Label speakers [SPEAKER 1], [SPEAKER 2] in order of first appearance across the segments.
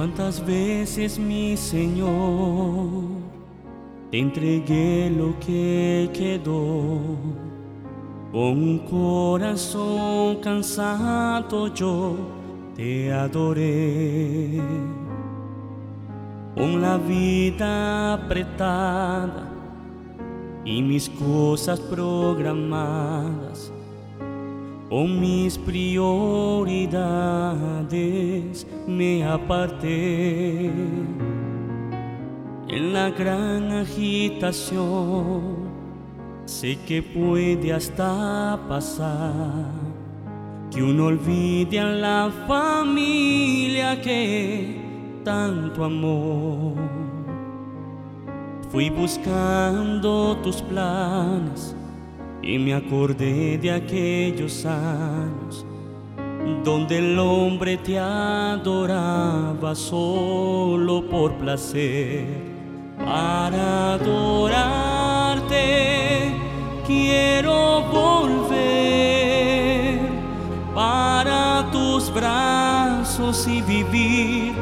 [SPEAKER 1] Cuántas veces mi Señor te entregué lo que quedó. Con un corazón cansado yo te adoré. Con la vida apretada y mis cosas programadas con mis prioridades me aparté. En la gran agitación sé que puede hasta pasar que uno olvide a la familia que tanto amó. Fui buscando tus planes y me acordé de aquellos años donde el hombre te adoraba solo por placer. Para adorarte quiero volver para tus brazos y vivir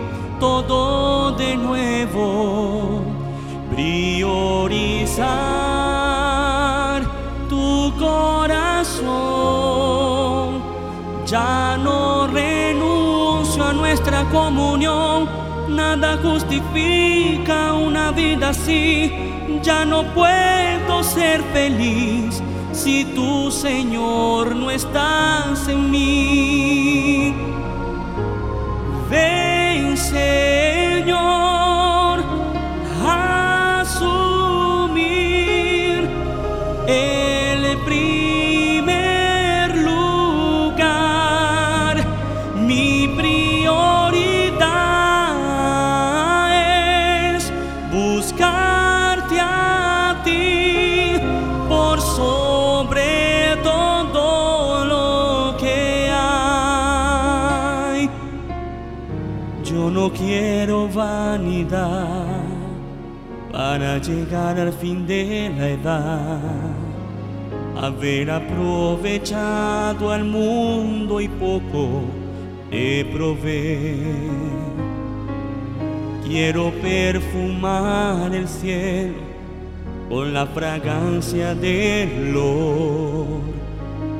[SPEAKER 1] todo de nuevo. Priorizar Ya no renuncio a nuestra comunión, nada justifica una vida así. Ya no puedo ser feliz si tu Señor no estás en mí. Quiero vanidad para llegar al fin de la edad, haber aprovechado al mundo y poco he prové. Quiero perfumar el cielo con la fragancia del olor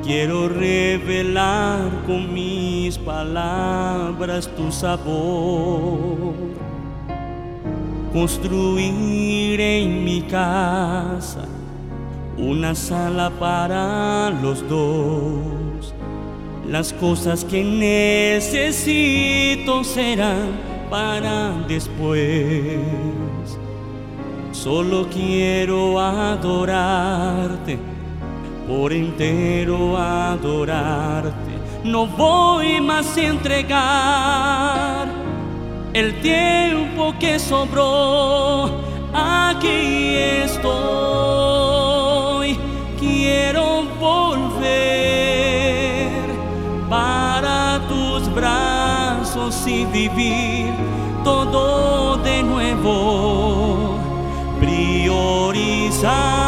[SPEAKER 1] Quiero revelar con mis palabras tu sabor. Construir en mi casa una sala para los dos. Las cosas que necesito serán para después. Solo quiero adorarte por entero adorarte. No voy más a entregar el tiempo que sobró. Aquí estoy, quiero volver para tus brazos y vivir todo de nuevo. Priorizar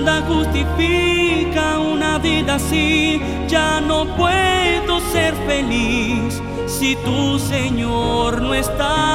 [SPEAKER 1] nada justifica una vida así. Ya no puedo ser feliz si tu Señor no mí.